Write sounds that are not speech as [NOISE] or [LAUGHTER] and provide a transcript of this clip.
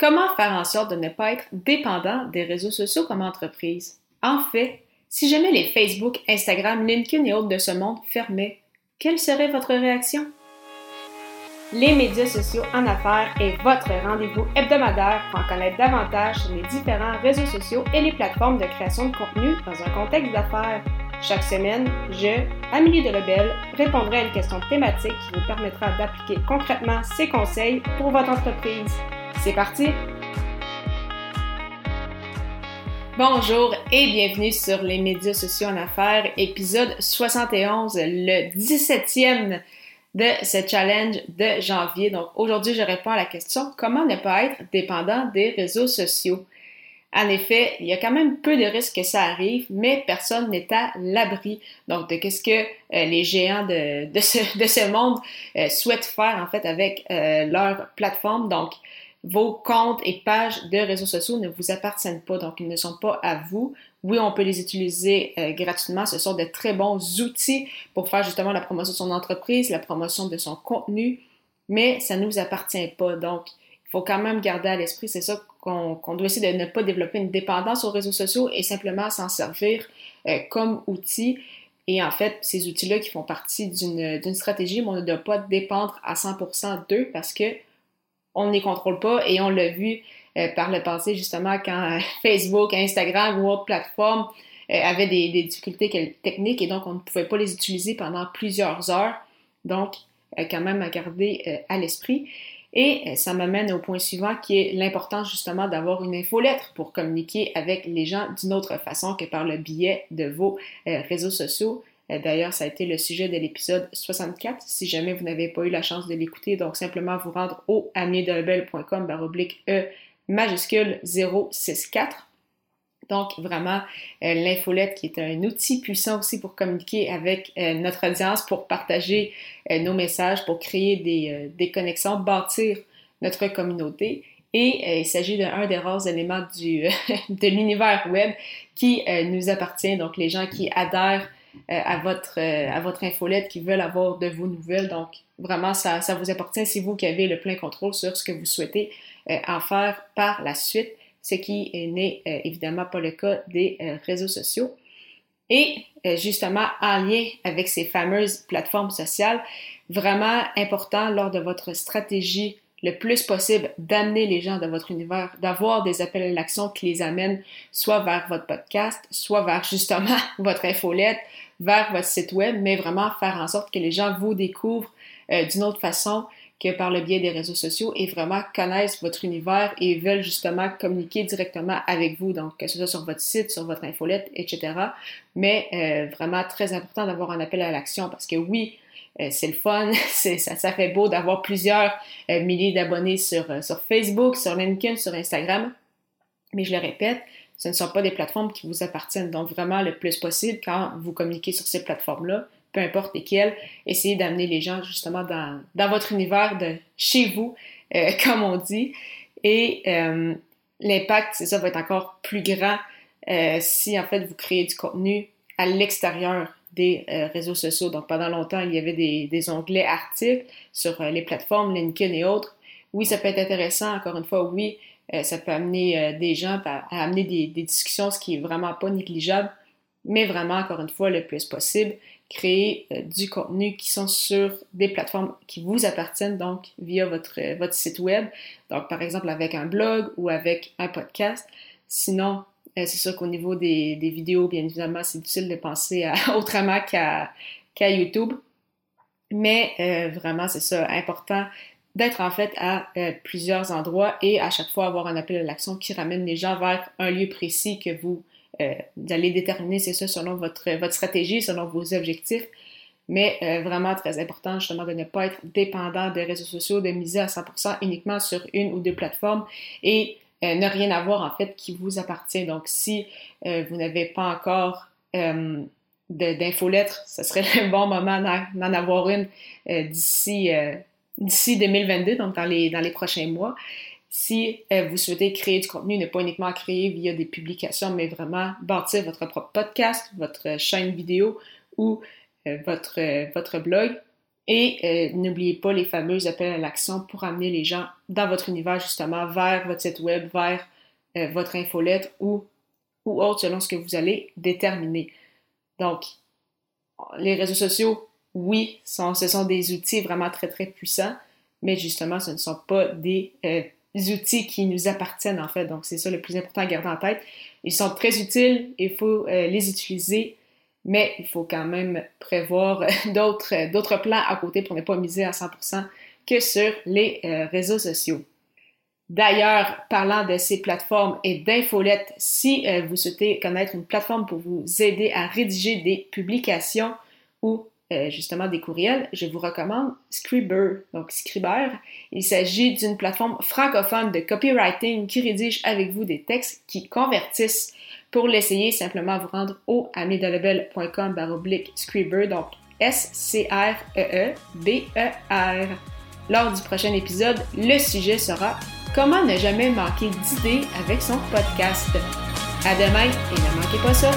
Comment faire en sorte de ne pas être dépendant des réseaux sociaux comme entreprise? En fait, si jamais les Facebook, Instagram, LinkedIn et autres de ce monde fermaient, quelle serait votre réaction? Les médias sociaux en affaires est votre rendez-vous hebdomadaire pour en connaître davantage sur les différents réseaux sociaux et les plateformes de création de contenu dans un contexte d'affaires. Chaque semaine, je, Amélie Delebel, répondrai à une question thématique qui vous permettra d'appliquer concrètement ces conseils pour votre entreprise. C'est parti! Bonjour et bienvenue sur les médias sociaux en affaires, épisode 71, le 17e de ce challenge de janvier. Donc aujourd'hui, je réponds à la question comment ne pas être dépendant des réseaux sociaux? En effet, il y a quand même peu de risques que ça arrive, mais personne n'est à l'abri. Donc, de qu'est-ce que euh, les géants de, ce, de, ce, monde euh, souhaitent faire en fait avec euh, leur plateforme? Vos comptes et pages de réseaux sociaux ne vous appartiennent pas, donc ils ne sont pas à vous. Oui, on peut les utiliser euh, gratuitement. Ce sont de très bons outils pour faire justement la promotion de son entreprise, la promotion de son contenu, mais ça ne nous appartient pas. Donc, il faut quand même garder à l'esprit, c'est ça qu'on doit essayer de ne pas développer une dépendance aux réseaux sociaux et simplement s'en servir euh, comme outil. Et en fait, ces outils-là qui font partie d'une stratégie, on ne doit pas dépendre à 100% d'eux parce que on ne les contrôle pas et on l'a vu euh, par le passé justement quand euh, [LAUGHS] Facebook, Instagram ou autres plateformes euh, avaient des, difficultés techniques et donc on ne pouvait pas les utiliser pendant plusieurs heures. Donc, quand même à garder à l'esprit. Et ça m'amène au point suivant qui est l'importance justement d'avoir une infolettre pour communiquer avec les gens d'une autre façon que par le biais de vos réseaux sociaux. Euh, d'ailleurs, ça a été le sujet de l'épisode 64. Si jamais vous n'avez pas eu la chance de l'écouter, donc simplement vous rendre au amidelbel.com baroblique E majuscule 064. Donc, vraiment, euh, l'infolette qui est un outil puissant aussi pour communiquer avec euh, notre audience, pour partager nos messages, pour créer des, des, connexions, bâtir notre communauté. Et il s'agit d'un des rares éléments du, [LAUGHS] de l'univers web qui nous appartient. Donc, les gens qui adhèrent euh, à, votre, euh, à votre infolette qui veulent avoir de vos nouvelles. Donc, vraiment, ça, ça vous appartient. C'est vous qui avez le plein contrôle sur ce que vous souhaitez euh, en faire par la suite, ce qui n'est évidemment pas le cas des réseaux sociaux. Et justement, en lien avec ces fameuses plateformes sociales, vraiment important lors de votre stratégie le plus possible d'amener les gens de votre univers, d'avoir des appels à l'action qui les amènent soit vers votre podcast, soit vers justement [LAUGHS] votre infolette, vers votre site web, mais vraiment faire en sorte que les gens vous découvrent euh, d'une autre façon que par le biais des réseaux sociaux et vraiment connaissent votre univers et veulent justement communiquer directement avec vous, donc que ce soit sur votre site, sur votre infolette, etc. Mais euh, vraiment très important d'avoir un appel à l'action parce que oui, c'est le fun, [LAUGHS] ça, fait beau d'avoir plusieurs euh, milliers d'abonnés sur, euh, sur Facebook, sur LinkedIn, sur Instagram. Mais je le répète, ce ne sont pas des plateformes qui vous appartiennent. Donc vraiment, le plus possible, quand vous communiquez sur ces plateformes-là, peu importe lesquelles, essayez d'amener les gens justement dans, votre univers de chez vous, [LAUGHS] comme on dit. Et l'impact, c'est ça, va être encore plus grand si en fait vous créez du contenu à l'extérieur des euh, réseaux sociaux. Donc, pendant longtemps, il y avait des, onglets articles sur euh, les plateformes LinkedIn et autres. Oui, ça peut être intéressant. Encore une fois, oui, euh, ça peut amener des gens à, amener des, discussions, ce qui est vraiment pas négligeable. Mais vraiment, encore une fois, le plus possible, créer du contenu qui sont sur des plateformes qui vous appartiennent, donc via votre, site web. Donc, par exemple, avec un blog ou avec un podcast. Sinon, c'est sûr qu'au niveau des, vidéos, bien évidemment, c'est difficile de penser [LAUGHS] autrement qu'à YouTube. Mais euh, vraiment, c'est ça, important d'être en fait à euh, plusieurs endroits et à chaque fois avoir un appel à l'action qui ramène les gens vers un lieu précis que vous, allez déterminer, c'est ça, selon votre, votre stratégie, selon vos objectifs. Mais vraiment très important justement de ne pas être dépendant des réseaux sociaux, de miser à 100% uniquement sur une ou deux plateformes et euh, ne rien avoir en fait qui vous appartient. Donc, si euh, vous n'avez pas encore euh, d'infolettre, ce serait [LAUGHS] le bon moment d'en avoir une d'ici d'ici 2022, donc dans les, dans les prochains mois. Si vous souhaitez créer du contenu, ne pas uniquement créer via des publications, mais vraiment bâtir votre propre podcast, votre chaîne vidéo ou votre blog, Et n'oubliez pas les fameux appels à l'action pour amener les gens dans votre univers, justement, vers votre site web, vers votre infolette ou, ou autre, selon ce que vous allez déterminer. Donc, les réseaux sociaux, oui, ce sont des outils vraiment très, très puissants, mais justement, ce ne sont pas des euh, outils qui nous appartiennent, en fait. Donc, c'est ça le plus important à garder en tête. Ils sont très utiles, il faut euh, les utiliser, mais il faut quand même prévoir d'autres, d'autres plans à côté pour ne pas miser à 100% que sur les euh, réseaux sociaux. D'ailleurs, parlant de ces plateformes et d'infolettes, si vous souhaitez connaître une plateforme pour vous aider à rédiger des publications ou euh, justement des courriels, je vous recommande Scriber, donc Scriber. Il s'agit d'une plateforme francophone de copywriting qui rédige avec vous des textes qui convertissent. Pour l'essayer, simplement vous rendre au amidalabel.com baroblique Scriber, donc S-C-R-E-E-B-E-R. Lors du prochain épisode, le sujet sera Comment ne jamais manquer d'idées avec son podcast. À demain et ne manquez pas ça!